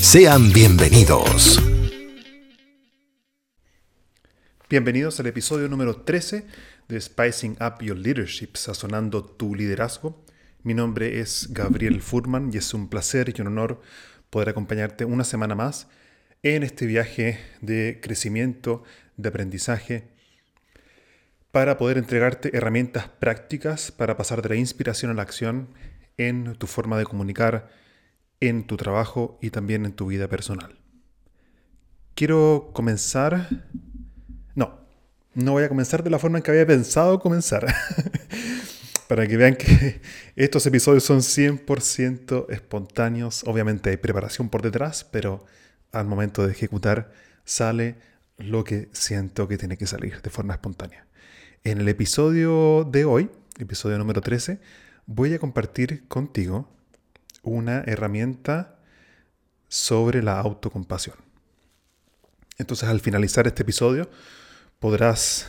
Sean bienvenidos. Bienvenidos al episodio número 13 de Spicing Up Your Leadership, sazonando tu liderazgo. Mi nombre es Gabriel Furman y es un placer y un honor poder acompañarte una semana más en este viaje de crecimiento, de aprendizaje, para poder entregarte herramientas prácticas para pasar de la inspiración a la acción en tu forma de comunicar, en tu trabajo y también en tu vida personal. Quiero comenzar... No, no voy a comenzar de la forma en que había pensado comenzar. Para que vean que estos episodios son 100% espontáneos. Obviamente hay preparación por detrás, pero al momento de ejecutar sale lo que siento que tiene que salir de forma espontánea. En el episodio de hoy, episodio número 13, voy a compartir contigo una herramienta sobre la autocompasión. Entonces al finalizar este episodio podrás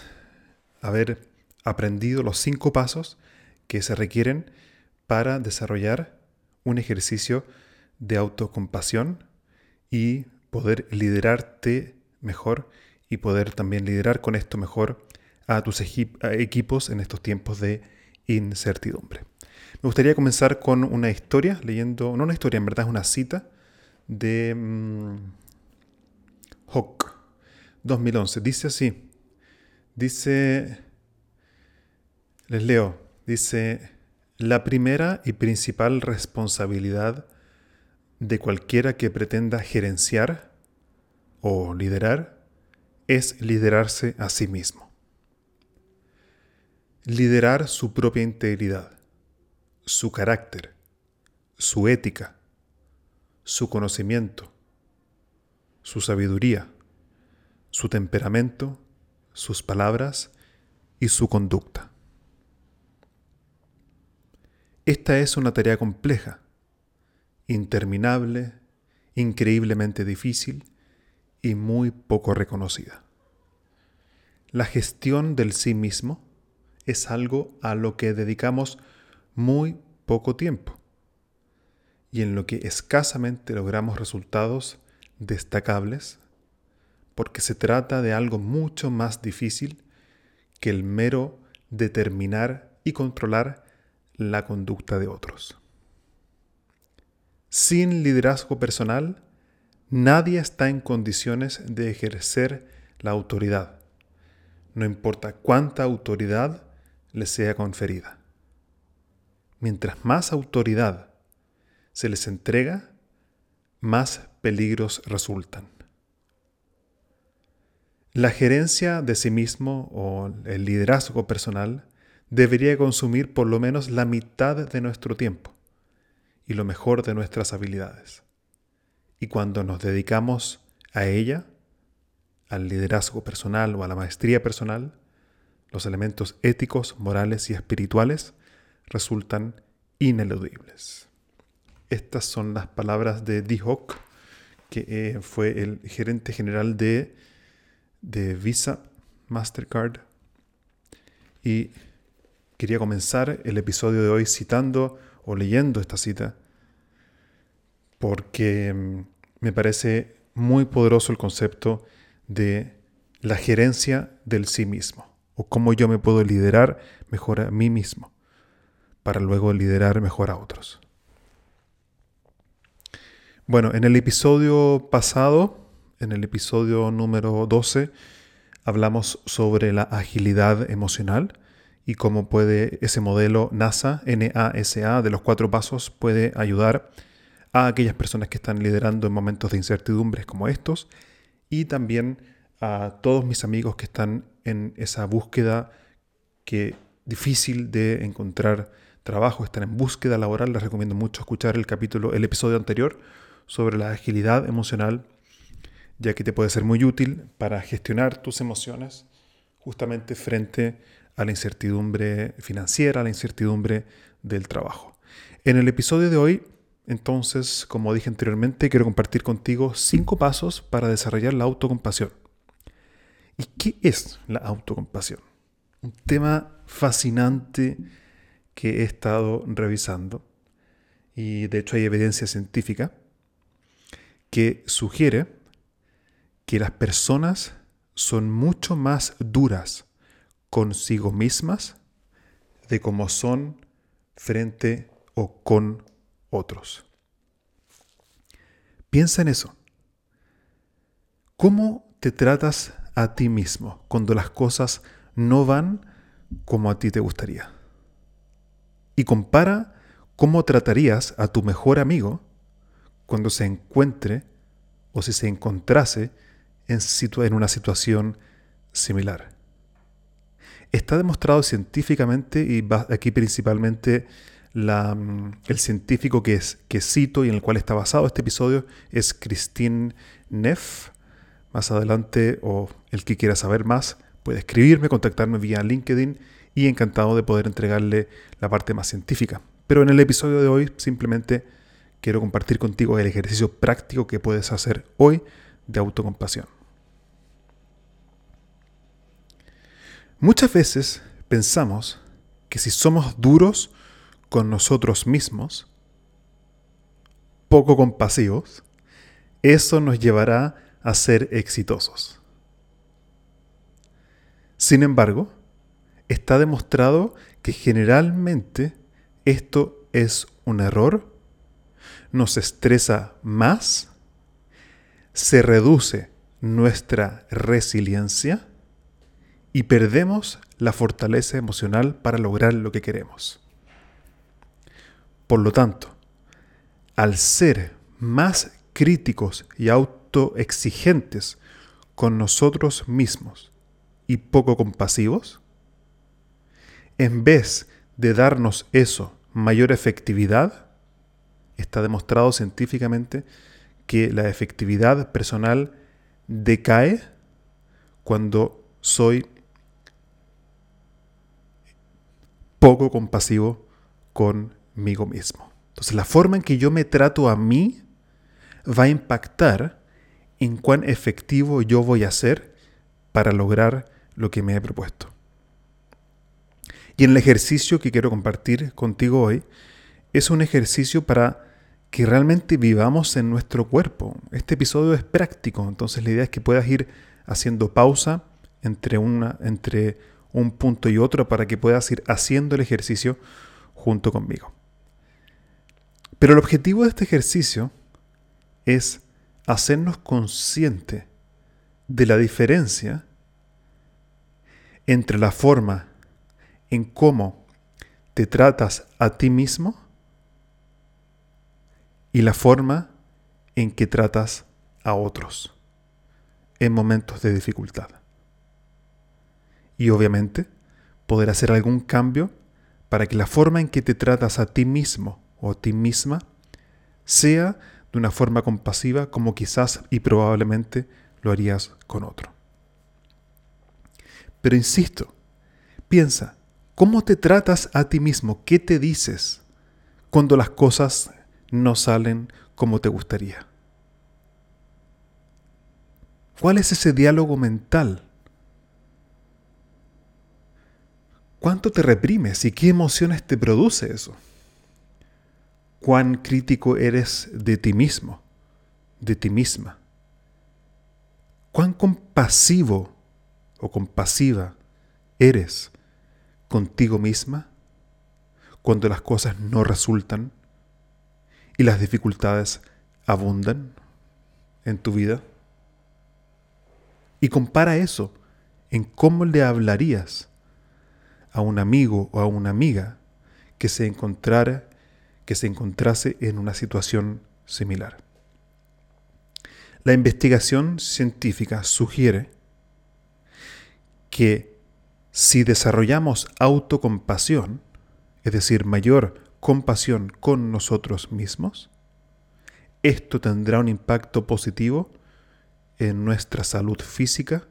haber aprendido los cinco pasos que se requieren para desarrollar un ejercicio de autocompasión y poder liderarte mejor y poder también liderar con esto mejor a tus equipos en estos tiempos de incertidumbre. Me gustaría comenzar con una historia, leyendo, no una historia, en verdad es una cita de um, Hawk, 2011. Dice así, dice, les leo, dice, la primera y principal responsabilidad de cualquiera que pretenda gerenciar o liderar es liderarse a sí mismo. Liderar su propia integridad su carácter, su ética, su conocimiento, su sabiduría, su temperamento, sus palabras y su conducta. Esta es una tarea compleja, interminable, increíblemente difícil y muy poco reconocida. La gestión del sí mismo es algo a lo que dedicamos muy poco tiempo y en lo que escasamente logramos resultados destacables porque se trata de algo mucho más difícil que el mero determinar y controlar la conducta de otros. Sin liderazgo personal, nadie está en condiciones de ejercer la autoridad, no importa cuánta autoridad le sea conferida mientras más autoridad se les entrega, más peligros resultan. La gerencia de sí mismo o el liderazgo personal debería consumir por lo menos la mitad de nuestro tiempo y lo mejor de nuestras habilidades. Y cuando nos dedicamos a ella, al liderazgo personal o a la maestría personal, los elementos éticos, morales y espirituales resultan ineludibles. Estas son las palabras de D. Hawk, que eh, fue el gerente general de, de Visa Mastercard. Y quería comenzar el episodio de hoy citando o leyendo esta cita porque mm, me parece muy poderoso el concepto de la gerencia del sí mismo cómo yo me puedo liderar mejor a mí mismo para luego liderar mejor a otros. Bueno, en el episodio pasado, en el episodio número 12, hablamos sobre la agilidad emocional y cómo puede ese modelo NASA, NASA, de los cuatro pasos, puede ayudar a aquellas personas que están liderando en momentos de incertidumbres como estos y también a todos mis amigos que están en esa búsqueda que difícil de encontrar trabajo, están en búsqueda laboral. Les recomiendo mucho escuchar el capítulo, el episodio anterior sobre la agilidad emocional, ya que te puede ser muy útil para gestionar tus emociones justamente frente a la incertidumbre financiera, a la incertidumbre del trabajo. En el episodio de hoy, entonces, como dije anteriormente, quiero compartir contigo cinco pasos para desarrollar la autocompasión. ¿Y qué es la autocompasión? Un tema fascinante que he estado revisando y de hecho hay evidencia científica que sugiere que las personas son mucho más duras consigo mismas de cómo son frente o con otros. Piensa en eso. ¿Cómo te tratas a ti mismo cuando las cosas no van como a ti te gustaría? Y compara cómo tratarías a tu mejor amigo cuando se encuentre o si se encontrase en, una situación similar. Está demostrado científicamente, y aquí principalmente mm, el científico que, es, que cito y en el cual está basado este episodio es Christine Neff. Más adelante, o el que quiera saber más, puede escribirme, contactarme vía LinkedIn y encantado de poder entregarle la parte más científica. Pero en el episodio de hoy simplemente quiero compartir contigo el ejercicio práctico que puedes hacer hoy de autocompasión. Muchas veces pensamos que si somos duros con nosotros mismos, poco compasivos, eso nos llevará a ser exitosos. Sin embargo, está demostrado que generalmente esto es un error, nos estresa más, se reduce nuestra resiliencia y perdemos la fortaleza emocional para lograr lo que queremos. Por lo tanto, al ser más críticos y autoexigentes con nosotros mismos y poco compasivos, en vez de darnos eso mayor efectividad, está demostrado científicamente que la efectividad personal decae cuando soy poco compasivo conmigo mismo. Entonces la forma en que yo me trato a mí va a impactar en cuán efectivo yo voy a ser para lograr lo que me he propuesto. Y en el ejercicio que quiero compartir contigo hoy, es un ejercicio para que realmente vivamos en nuestro cuerpo. Este episodio es práctico, entonces la idea es que puedas ir haciendo pausa entre, una, entre un punto y otro para que puedas ir haciendo el ejercicio junto conmigo. Pero el objetivo de este ejercicio es hacernos consciente de la diferencia entre la forma en cómo te tratas a ti mismo y la forma en que tratas a otros en momentos de dificultad. Y obviamente poder hacer algún cambio para que la forma en que te tratas a ti mismo o a ti misma sea de una forma compasiva como quizás y probablemente lo harías con otro. Pero insisto, piensa, ¿Cómo te tratas a ti mismo? ¿Qué te dices cuando las cosas no salen como te gustaría? ¿Cuál es ese diálogo mental? ¿Cuánto te reprimes y qué emociones te produce eso? ¿Cuán crítico eres de ti mismo, de ti misma? ¿Cuán compasivo o compasiva eres contigo misma cuando las cosas no resultan y las dificultades abundan en tu vida? Y compara eso en cómo le hablarías a un amigo o a una amiga que se encontrara que se encontrase en una situación similar. La investigación científica sugiere que si desarrollamos autocompasión, es decir, mayor compasión con nosotros mismos, esto tendrá un impacto positivo en nuestra salud física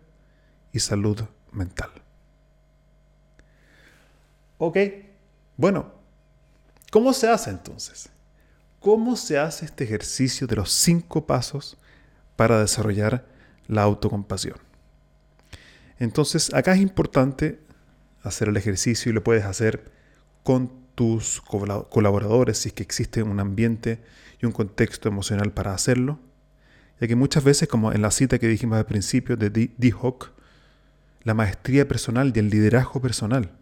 y salud mental. Ok, bueno, ¿cómo se hace entonces? ¿Cómo se hace este ejercicio de los cinco pasos para desarrollar la autocompasión? Entonces, acá es importante hacer el ejercicio y lo puedes hacer con tus colaboradores si es que existe un ambiente y un contexto emocional para hacerlo. Ya que muchas veces, como en la cita que dijimos al principio de D. Hawk, la maestría personal y el liderazgo personal,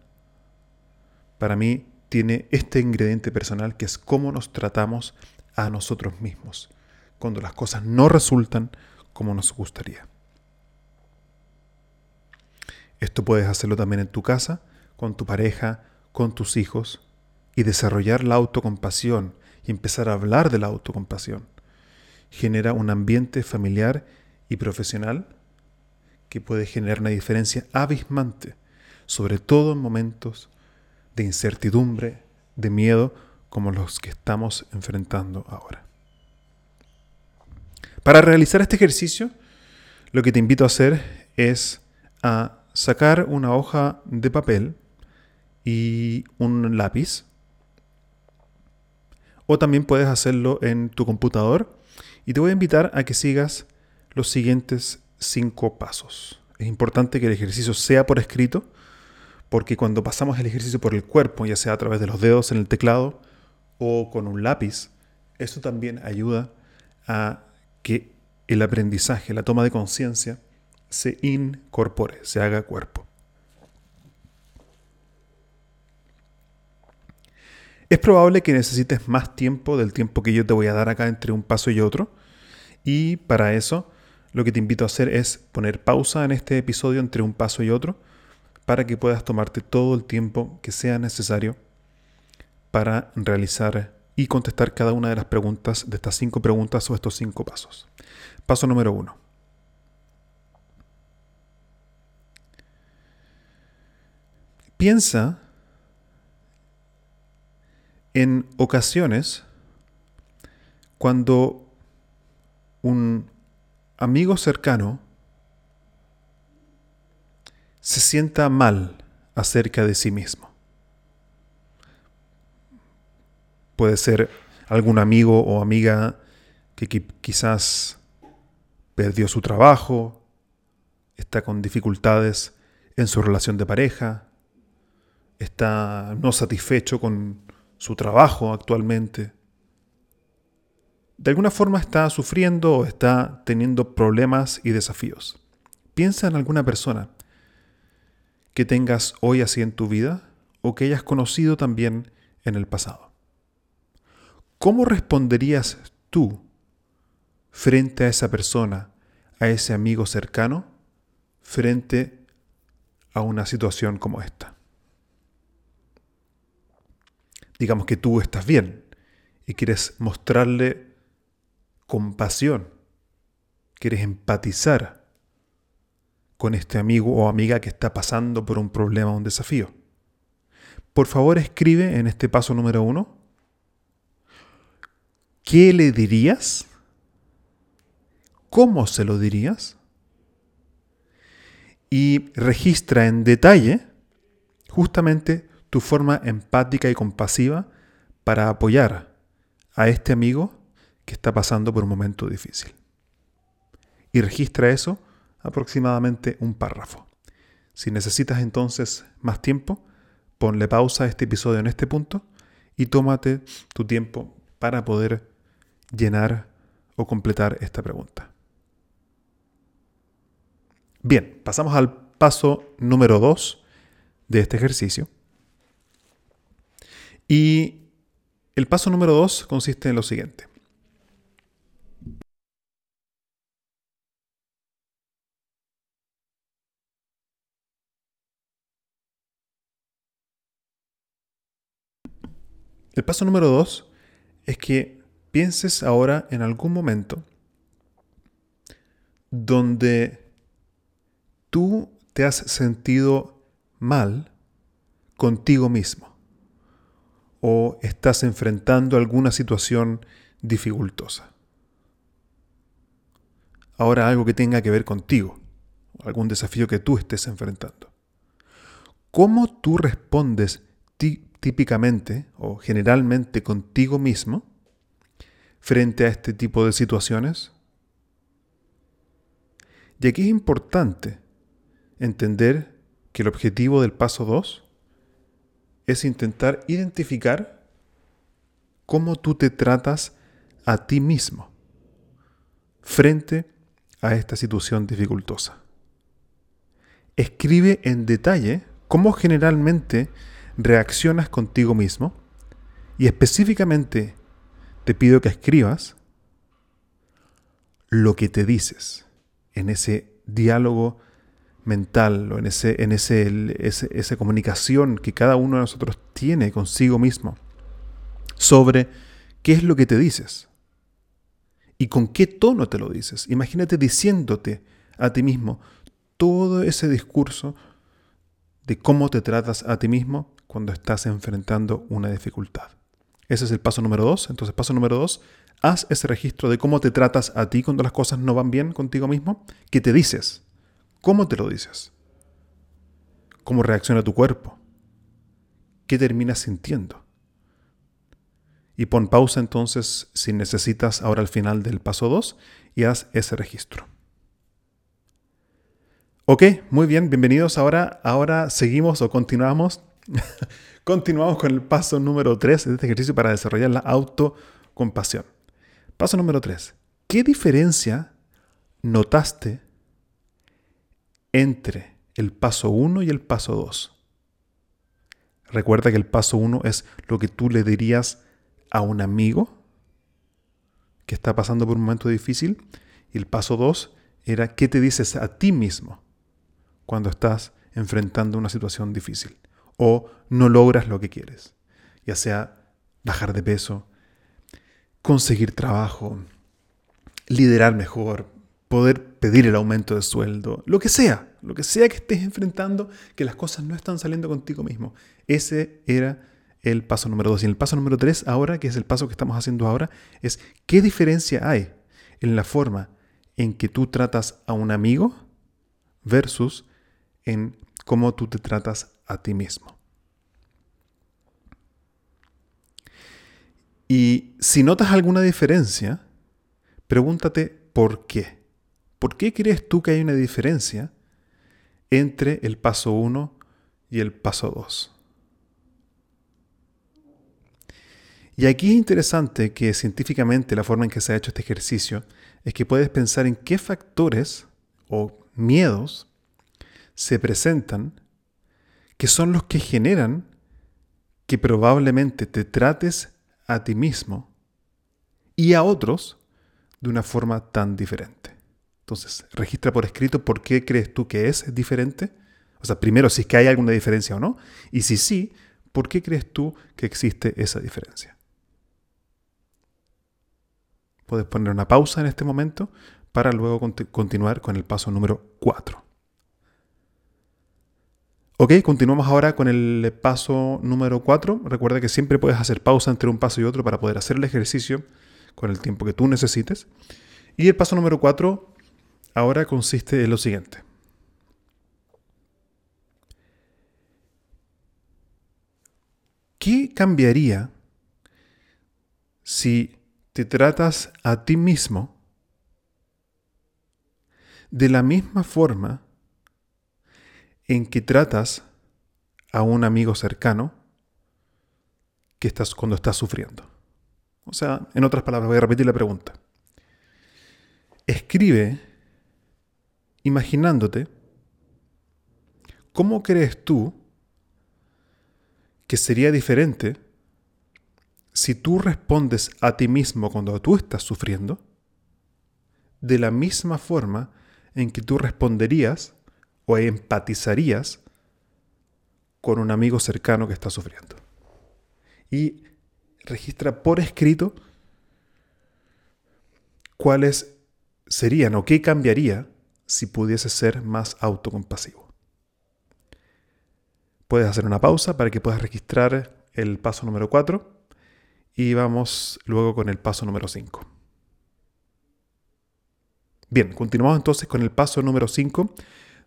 para mí tiene este ingrediente personal que es cómo nos tratamos a nosotros mismos cuando las cosas no resultan como nos gustaría. Esto puedes hacerlo también en tu casa, con tu pareja, con tus hijos, y desarrollar la autocompasión y empezar a hablar de la autocompasión. Genera un ambiente familiar y profesional que puede generar una diferencia abismante, sobre todo en momentos de incertidumbre, de miedo, como los que estamos enfrentando ahora. Para realizar este ejercicio, lo que te invito a hacer es a sacar una hoja de papel y un lápiz. O también puedes hacerlo en tu computador. Y te voy a invitar a que sigas los siguientes cinco pasos. Es importante que el ejercicio sea por escrito, porque cuando pasamos el ejercicio por el cuerpo, ya sea a través de los dedos en el teclado o con un lápiz, esto también ayuda a que el aprendizaje, la toma de conciencia, se incorpore, se haga cuerpo. Es probable que necesites más tiempo del tiempo que yo te voy a dar acá entre un paso y otro. Y para eso lo que te invito a hacer es poner pausa en este episodio entre un paso y otro para que puedas tomarte todo el tiempo que sea necesario para realizar y contestar cada una de las preguntas de estas cinco preguntas o estos cinco pasos. Paso número uno. Piensa en ocasiones cuando un amigo cercano se sienta mal acerca de sí mismo. Puede ser algún amigo o amiga que quizás perdió su trabajo, está con dificultades en su relación de pareja, está no satisfecho con su trabajo actualmente, de alguna forma está sufriendo o está teniendo problemas y desafíos. Piensa en alguna persona que tengas hoy así en tu vida o que hayas conocido también en el pasado. ¿Cómo responderías tú frente a esa persona, a ese amigo cercano, frente a una situación como esta? Digamos que tú estás bien y quieres mostrarle compasión, quieres empatizar con este amigo o amiga que está pasando por un problema o un desafío. Por favor, escribe en este paso número uno qué le dirías, cómo se lo dirías y registra en detalle justamente tu forma empática y compasiva para apoyar a este amigo que está pasando por un momento difícil. Y registra eso aproximadamente un párrafo. Si necesitas entonces más tiempo, ponle pausa a este episodio en este punto y tómate tu tiempo para poder llenar o completar esta pregunta. Bien, pasamos al paso número 2 de este ejercicio. Y el paso número 2 consiste en lo siguiente. El paso número dos es que pienses ahora en algún momento donde tú te has sentido mal contigo mismo o estás enfrentando alguna situación dificultosa. Ahora algo que tenga que ver contigo, algún desafío que tú estés enfrentando. ¿Cómo tú respondes típicamente o generalmente contigo mismo frente a este tipo de situaciones? Y aquí es importante entender que el objetivo del paso 2 es intentar identificar cómo tú te tratas a ti mismo frente a esta situación dificultosa. Escribe en detalle cómo generalmente reaccionas contigo mismo y específicamente te pido que escribas lo que te dices en ese diálogo mental o en, ese, en ese, esa comunicación que cada uno de nosotros tiene consigo mismo sobre qué es lo que te dices y con qué tono te lo dices. Imagínate diciéndote a ti mismo todo ese discurso de cómo te tratas a ti mismo cuando estás enfrentando una dificultad. Ese es el paso número dos. Entonces, paso número dos, haz ese registro de cómo te tratas a ti cuando las cosas no van bien contigo mismo. ¿Qué te dices? ¿Cómo te lo dices? ¿Cómo reacciona tu cuerpo? ¿Qué terminas sintiendo? Y pon pausa entonces si necesitas ahora al final del paso 2 y haz ese registro. Ok, muy bien, bienvenidos ahora. Ahora seguimos o continuamos. continuamos con el paso número 3 de este ejercicio para desarrollar la autocompasión. Paso número 3. ¿Qué diferencia notaste entre el paso 1 y el paso 2. Recuerda que el paso 1 es lo que tú le dirías a un amigo que está pasando por un momento difícil. Y el paso 2 era qué te dices a ti mismo cuando estás enfrentando una situación difícil o no logras lo que quieres. Ya sea bajar de peso, conseguir trabajo, liderar mejor, poder pedir el aumento de sueldo, lo que sea, lo que sea que estés enfrentando, que las cosas no están saliendo contigo mismo. Ese era el paso número dos. Y el paso número tres, ahora, que es el paso que estamos haciendo ahora, es qué diferencia hay en la forma en que tú tratas a un amigo versus en cómo tú te tratas a ti mismo. Y si notas alguna diferencia, pregúntate por qué. ¿Por qué crees tú que hay una diferencia entre el paso 1 y el paso 2? Y aquí es interesante que científicamente la forma en que se ha hecho este ejercicio es que puedes pensar en qué factores o miedos se presentan que son los que generan que probablemente te trates a ti mismo y a otros de una forma tan diferente. Entonces, registra por escrito por qué crees tú que es diferente. O sea, primero, si es que hay alguna diferencia o no. Y si sí, ¿por qué crees tú que existe esa diferencia? Puedes poner una pausa en este momento para luego continuar con el paso número 4. Ok, continuamos ahora con el paso número 4. Recuerda que siempre puedes hacer pausa entre un paso y otro para poder hacer el ejercicio con el tiempo que tú necesites. Y el paso número 4 ahora consiste en lo siguiente. ¿Qué cambiaría si te tratas a ti mismo de la misma forma en que tratas a un amigo cercano que estás cuando estás sufriendo? O sea, en otras palabras, voy a repetir la pregunta. Escribe imaginándote cómo crees tú que sería diferente si tú respondes a ti mismo cuando tú estás sufriendo de la misma forma en que tú responderías o empatizarías con un amigo cercano que está sufriendo. Y registra por escrito cuáles serían o qué cambiaría si pudiese ser más autocompasivo. Puedes hacer una pausa para que puedas registrar el paso número 4 y vamos luego con el paso número 5. Bien, continuamos entonces con el paso número 5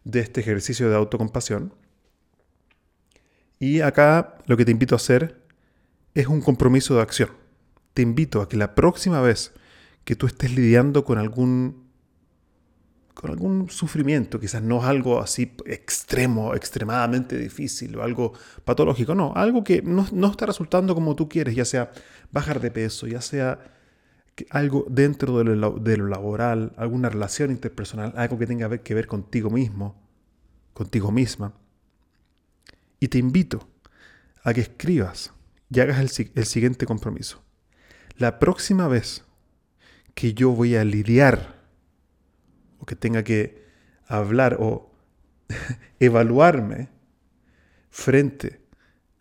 de este ejercicio de autocompasión. Y acá lo que te invito a hacer es un compromiso de acción. Te invito a que la próxima vez que tú estés lidiando con algún con algún sufrimiento, quizás no algo así extremo, extremadamente difícil o algo patológico, no, algo que no, no está resultando como tú quieres, ya sea bajar de peso, ya sea algo dentro de lo, laboral, alguna relación interpersonal, algo que tenga que ver contigo mismo, contigo misma. Y te invito a que escribas y hagas el, el siguiente compromiso. La próxima vez que yo voy a lidiar o que tenga que hablar o evaluarme frente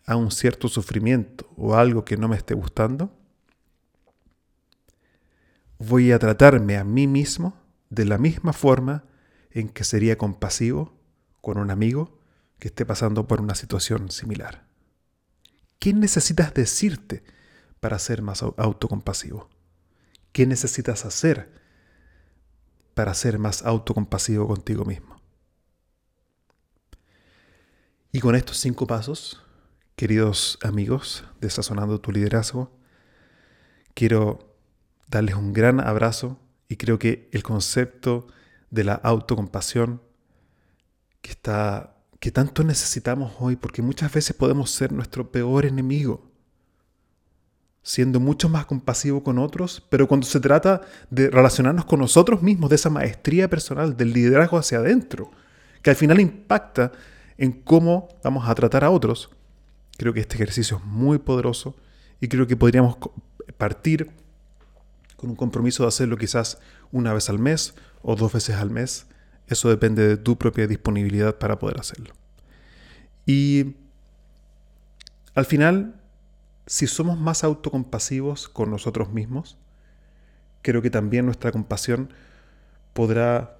a un cierto sufrimiento o algo que no me esté gustando, voy a tratarme a mí mismo de la misma forma en que sería compasivo con un amigo que esté pasando por una situación similar. ¿Qué necesitas decirte para ser más autocompasivo? ¿Qué necesitas hacer para ser más autocompasivo contigo mismo. Y con estos cinco pasos, queridos amigos de Sazonando tu Liderazgo, quiero darles un gran abrazo y creo que el concepto de la autocompasión que está que tanto necesitamos hoy porque muchas veces podemos ser nuestro peor enemigo siendo mucho más compasivo con otros, pero cuando se trata de relacionarnos con nosotros mismos, de esa maestría personal, del liderazgo hacia adentro, que al final impacta en cómo vamos a tratar a otros, creo que este ejercicio es muy poderoso y creo que podríamos partir con un compromiso de hacerlo quizás una vez al mes o dos veces al mes. Eso depende de tu propia disponibilidad para poder hacerlo. Y al final si somos más autocompasivos con nosotros mismos, creo que también nuestra compasión podrá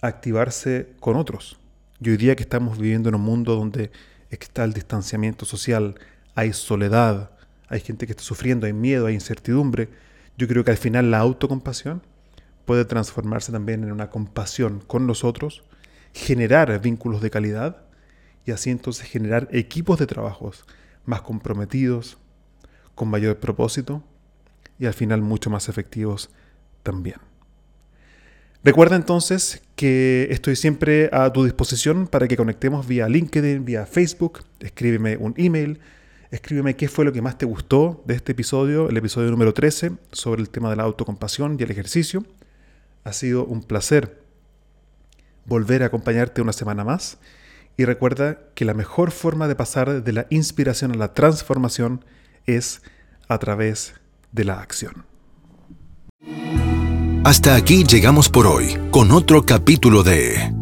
activarse con otros. Yo diría que estamos viviendo en un mundo donde está el distanciamiento social, hay soledad, hay gente que está sufriendo, hay miedo, hay incertidumbre. Yo creo que al final la autocompasión puede transformarse también en una compasión con nosotros, generar vínculos de calidad y así entonces generar equipos de trabajos más comprometidos, con mayor propósito y al final mucho más efectivos también. Recuerda entonces que estoy siempre a tu disposición para que conectemos vía LinkedIn, vía Facebook. Escríbeme un email, escríbeme qué fue lo que más te gustó de este episodio, el episodio número 13, sobre el tema de la autocompasión y el ejercicio. Ha sido un placer volver a acompañarte una semana más. Y recuerda que la mejor forma de pasar de la inspiración a la transformación es a través de la acción. Hasta aquí llegamos por hoy con otro capítulo de